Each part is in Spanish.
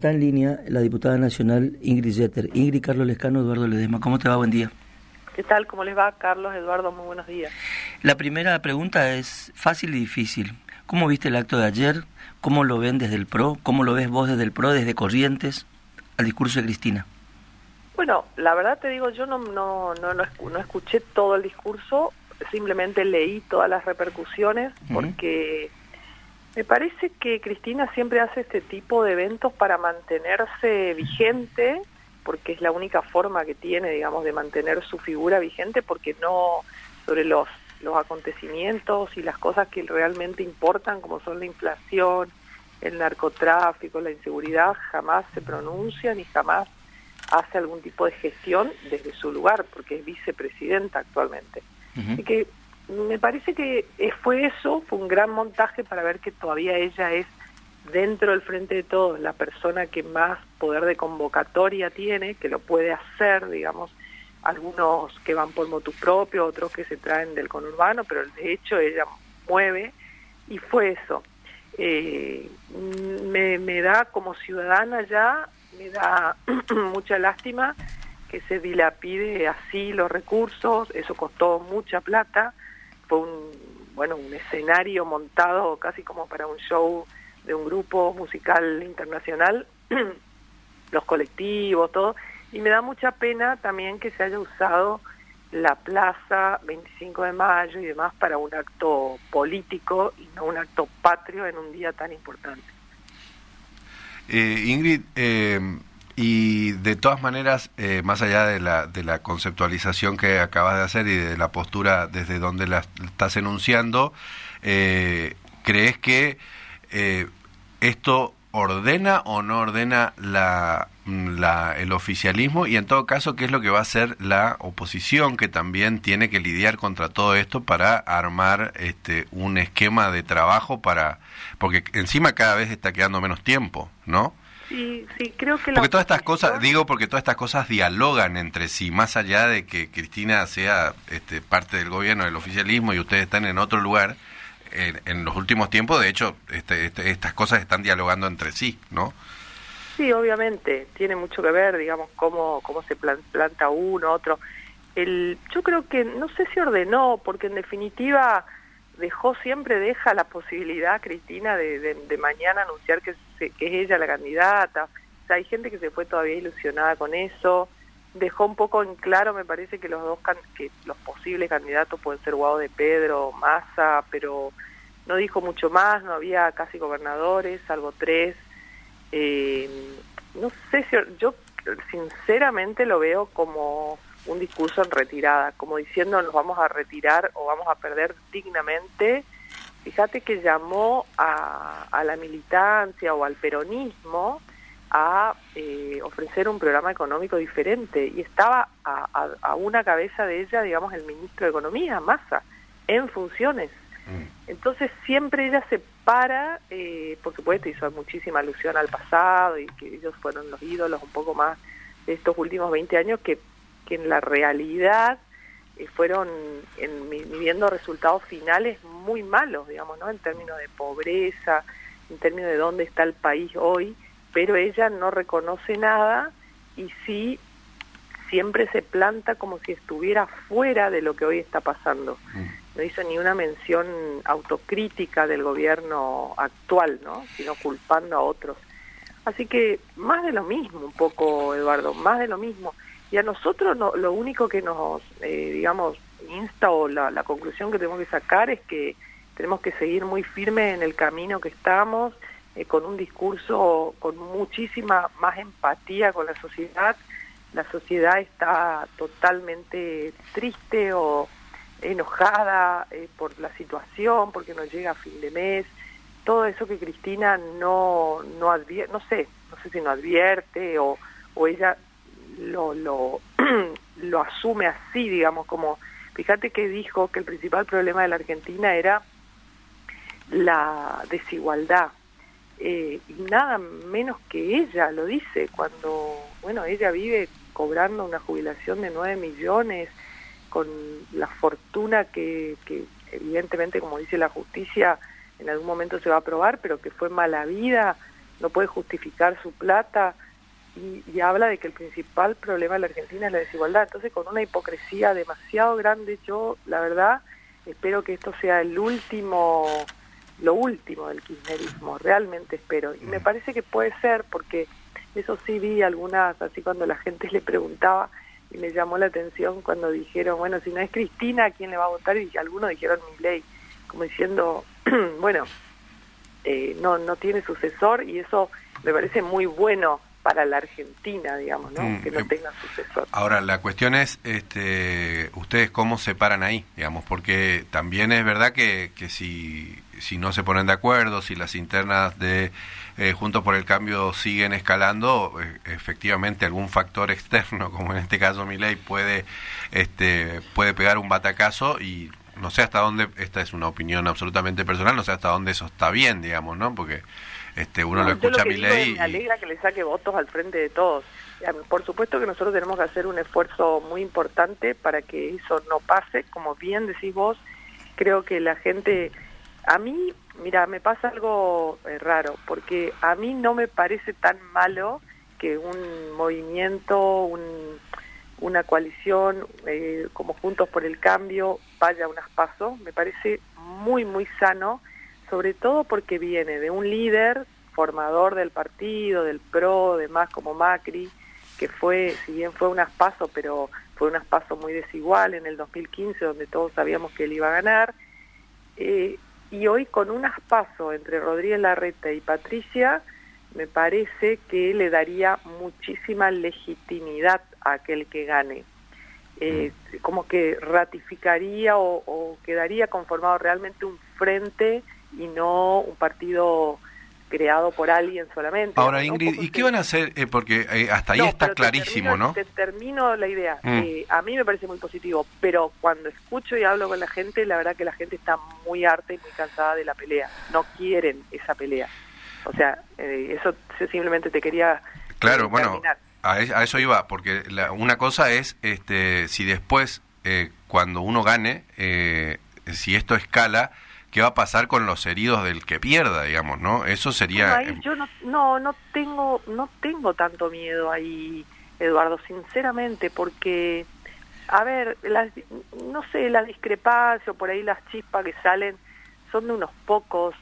Está en línea la diputada nacional Ingrid Jeter. Ingrid, Carlos Lescano, Eduardo Ledesma. ¿Cómo te va? Buen día. ¿Qué tal? ¿Cómo les va, Carlos, Eduardo? Muy buenos días. La primera pregunta es fácil y difícil. ¿Cómo viste el acto de ayer? ¿Cómo lo ven desde el PRO? ¿Cómo lo ves vos desde el PRO, desde Corrientes, al discurso de Cristina? Bueno, la verdad te digo, yo no, no, no, no, escuché todo el discurso, simplemente leí todas las repercusiones, porque... Me parece que Cristina siempre hace este tipo de eventos para mantenerse vigente, porque es la única forma que tiene, digamos, de mantener su figura vigente, porque no sobre los, los acontecimientos y las cosas que realmente importan, como son la inflación, el narcotráfico, la inseguridad, jamás se pronuncia ni jamás hace algún tipo de gestión desde su lugar, porque es vicepresidenta actualmente. Así que me parece que eh, fue eso, fue un gran montaje para ver que todavía ella es dentro del frente de todos la persona que más poder de convocatoria tiene, que lo puede hacer, digamos, algunos que van por motu propio, otros que se traen del conurbano, pero de hecho ella mueve y fue eso. Eh, me, me da como ciudadana ya, me da mucha lástima que se dilapide así los recursos, eso costó mucha plata, fue un, bueno, un escenario montado casi como para un show de un grupo musical internacional, los colectivos, todo, y me da mucha pena también que se haya usado la plaza 25 de mayo y demás para un acto político y no un acto patrio en un día tan importante. Eh, Ingrid, eh, y de todas maneras, eh, más allá de la, de la conceptualización que acabas de hacer y de la postura desde donde la estás enunciando, eh, ¿crees que eh, esto ordena o no ordena la, la, el oficialismo? Y en todo caso, ¿qué es lo que va a hacer la oposición que también tiene que lidiar contra todo esto para armar este, un esquema de trabajo para... Porque encima cada vez está quedando menos tiempo, ¿no? Sí, sí, creo que... Porque todas estas cosas, digo porque todas estas cosas dialogan entre sí, más allá de que Cristina sea este, parte del gobierno, del oficialismo y ustedes están en otro lugar, en, los últimos tiempos, de hecho, este, este, estas cosas están dialogando entre sí, ¿no? Sí, obviamente, tiene mucho que ver, digamos, cómo, cómo se planta uno, otro. El, yo creo que, no sé si ordenó, porque en definitiva dejó siempre deja la posibilidad Cristina de, de, mañana anunciar que, que, es ella la candidata. O sea hay gente que se fue todavía ilusionada con eso. Dejó un poco en claro me parece que los dos que los posibles candidatos pueden ser Guado de Pedro Massa pero no dijo mucho más no había casi gobernadores salvo tres. Eh, no sé si yo sinceramente lo veo como un discurso en retirada, como diciendo nos vamos a retirar o vamos a perder dignamente. Fíjate que llamó a, a la militancia o al peronismo a eh, ofrecer un programa económico diferente y estaba a, a, una cabeza de ella, digamos, el ministro de Economía, Massa, en funciones. Mm. Entonces siempre ella se para, eh, por supuesto hizo muchísima alusión al pasado y que ellos fueron los ídolos un poco más de estos últimos 20 años que que en la realidad eh, fueron en, viviendo resultados finales muy malos, digamos, ¿no? En términos de pobreza, en términos de dónde está el país hoy, pero ella no reconoce nada y sí siempre se planta como si estuviera fuera de lo que hoy está pasando. Mm. No hizo ni una mención autocrítica del gobierno actual, ¿no? Sino culpando a otros. Así que más de lo mismo, un poco, Eduardo, más de lo mismo. Y a nosotros no, lo único que nos, eh, digamos, insta o la, conclusión que tenemos que sacar es que tenemos que seguir muy firmes en el camino que estamos, eh, con un discurso con muchísima más empatía con la sociedad. La sociedad está totalmente triste o enojada eh, por la situación, porque no llega a fin de mes. Todo eso que Cristina no, no advierte, no sé, no sé si no advierte o, o ella lo, lo, lo asume así, digamos, como, fíjate que dijo que el principal problema de la Argentina era la desigualdad. Eh, y nada menos que ella lo dice cuando, bueno, ella vive cobrando una jubilación de 9 millones, con la fortuna que, que evidentemente, como dice la justicia, en algún momento se va a aprobar, pero que fue mala vida no puede justificar su plata y, habla de que el principal problema de la Argentina es la desigualdad. Entonces, con una hipocresía demasiado grande, yo, la verdad, espero que esto sea el último, lo último del kirchnerismo, realmente espero. Y me parece que puede ser, porque eso sí vi algunas, así cuando la gente le preguntaba, y me llamó la atención cuando dijeron, bueno, si no es Cristina, ¿a quién le va a votar? Y algunos dijeron ley como diciendo, bueno, eh, no, no tiene sucesor y eso me parece muy bueno para la Argentina, digamos, ¿no? Mm, que no eh, tenga sucesor. Ahora, la cuestión es, este, ustedes cómo se paran ahí, digamos, porque también es verdad que, que si, si no se ponen de acuerdo, si las internas de eh, Juntos por el Cambio siguen escalando, eh, efectivamente algún factor externo, como en este caso mi ley, puede, este, puede pegar un batacazo y no sé hasta dónde, esta es una opinión absolutamente personal, no sé hasta dónde eso está bien, digamos, ¿no? Porque este, uno lo escucha a mi ley. Me alegra que le saque votos al frente de todos. Por supuesto que nosotros tenemos que hacer un esfuerzo muy importante para que eso no pase. Como bien decís vos, creo que la gente... A mí, mira, me pasa algo eh, raro, porque a mí no me parece tan malo que un movimiento, un, una coalición eh, como Juntos por el Cambio vaya a unas pasos. Me parece muy, muy sano sobre todo porque viene de un líder formador del partido, del PRO, demás como Macri, que fue, si bien fue un aspaso, pero fue un aspaso muy desigual en el 2015, donde todos sabíamos que él iba a ganar, eh, y hoy con un aspaso entre Rodríguez Larreta y Patricia, me parece que le daría muchísima legitimidad a aquel que gane. Eh, como que ratificaría o, o quedaría conformado realmente un frente y no un partido creado por alguien solamente. Ahora, Ingrid, ¿y qué van a hacer? Eh, porque eh, hasta ahí está clarísimo, ¿no? Te termino la idea. Mm. Eh, a mí me parece muy positivo, pero cuando escucho y hablo con la gente, la verdad que la gente está muy harta y muy cansada de la pelea. No quieren esa pelea. O sea, eso simplemente te quería. Claro, bueno, a, eso iba, porque una cosa es este si después, cuando uno gane, si esto escala qué va a pasar con los heridos del que pierda, digamos, ¿no? Eso sería... Em, yo no, no, no, tengo, no tengo tanto miedo ahí, Eduardo, sinceramente, porque, a ver, las, no sé, la discrepancia o por ahí las chispas que salen son de unos pocos.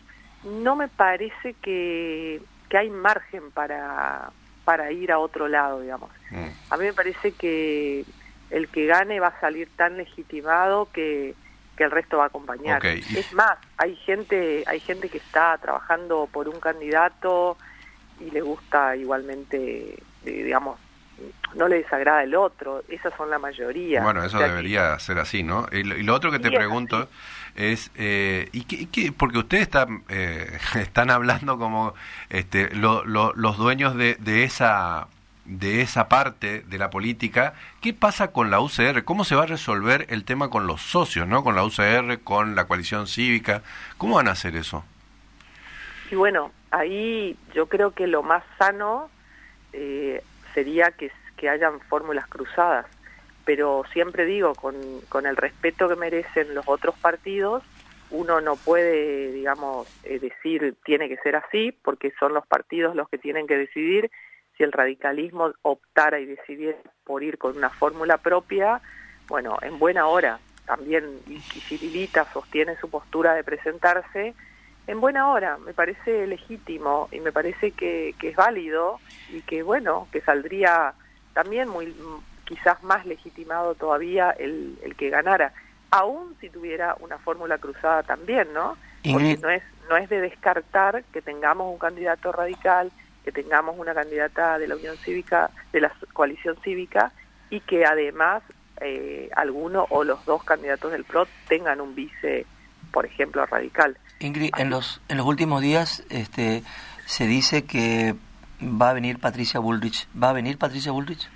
No me parece que, que hay margen para, para ir a otro lado, digamos. Mm. A mí me parece que el que gane va a salir tan legitimado que que el resto va a acompañar. Es más, hay gente, hay gente que está trabajando por un candidato y le gusta igualmente, digamos, no le desagrada el otro, esas son la mayoría. Bueno, eso debería ser así, ¿no? Y lo, otro que te pregunto es, eh, ¿y qué, porque ustedes están, eh, están hablando como este, los dueños de, de esa de esa parte de la política, ¿qué pasa con la UCR? ¿Cómo se va a resolver el tema con los socios, ¿no? Con la UCR, con la coalición cívica. ¿Cómo van a hacer eso? Y bueno, ahí yo creo que lo más sano eh, sería que, que hayan fórmulas cruzadas, pero siempre digo, con, con el respeto que merecen los otros partidos, uno no puede, digamos, eh, decir tiene que ser así, porque son los partidos los que tienen que decidir si el radicalismo optara y decidiera por ir con una fórmula propia, bueno, en buena hora. También y sostiene su postura de presentarse en buena hora. Me parece legítimo y me parece que, que es válido y que, bueno, que saldría también muy quizás más legitimado todavía el, el que ganara, aún si tuviera una fórmula cruzada también, ¿no? Porque no es, no es de descartar que tengamos un candidato radical que tengamos una candidata de la Unión Cívica, de la coalición cívica, y que además eh, alguno o los dos candidatos del PRO tengan un vice, por ejemplo, radical. Ingrid, en los, en los últimos días este, se dice que va a venir Patricia Bullrich. ¿Va a venir Patricia Bullrich?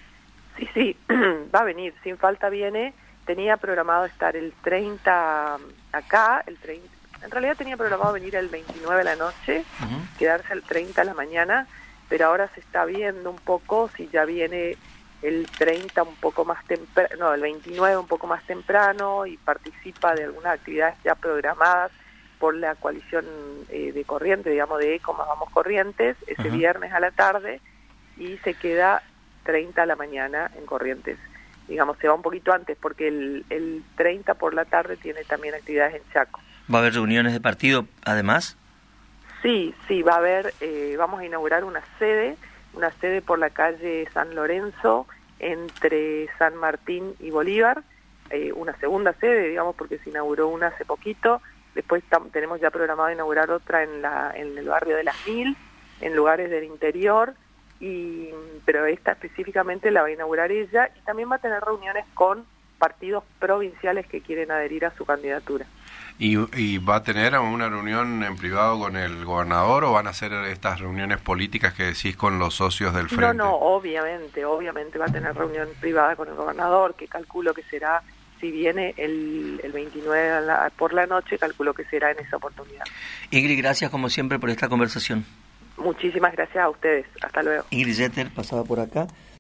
Sí, sí, va a venir, sin falta viene. Tenía programado estar el 30 acá, el 30, en realidad tenía programado venir el 29 de la noche, quedarse el 30 de la mañana, pero ahora se está viendo un poco si ya viene el 30 un poco más temprano, no, el 29 un poco más temprano y participa de algunas actividades ya programadas por la coalición eh, de corriente, digamos, de ECO más Vamos Corrientes, ese viernes a la tarde, y se queda 30 a la mañana en Corrientes. Digamos, se va un poquito antes porque el, el 30 por la tarde tiene también actividades en Chaco. ¿Va a haber reuniones de partido además? Sí, sí, va a haber, eh, vamos a inaugurar una sede, una sede por la calle San Lorenzo entre San Martín y Bolívar, eh, una segunda sede, digamos, porque se inauguró una hace poquito, después tenemos ya programado inaugurar otra en, la, en el barrio de Las Mil, en lugares del interior, y, pero esta específicamente la va a inaugurar ella y también va a tener reuniones con partidos provinciales que quieren adherir a su candidatura. ¿Y, va a tener una reunión en privado con el gobernador o van a hacer estas reuniones políticas que decís con los socios del frente? No, no, obviamente, obviamente va a tener reunión privada con el gobernador, que calculo que será, si viene el, el 29 por la noche, calculo que será en esa oportunidad. Ingrid, gracias como siempre por esta conversación. Muchísimas gracias a ustedes. Hasta luego. Ingrid Jeter pasaba por acá.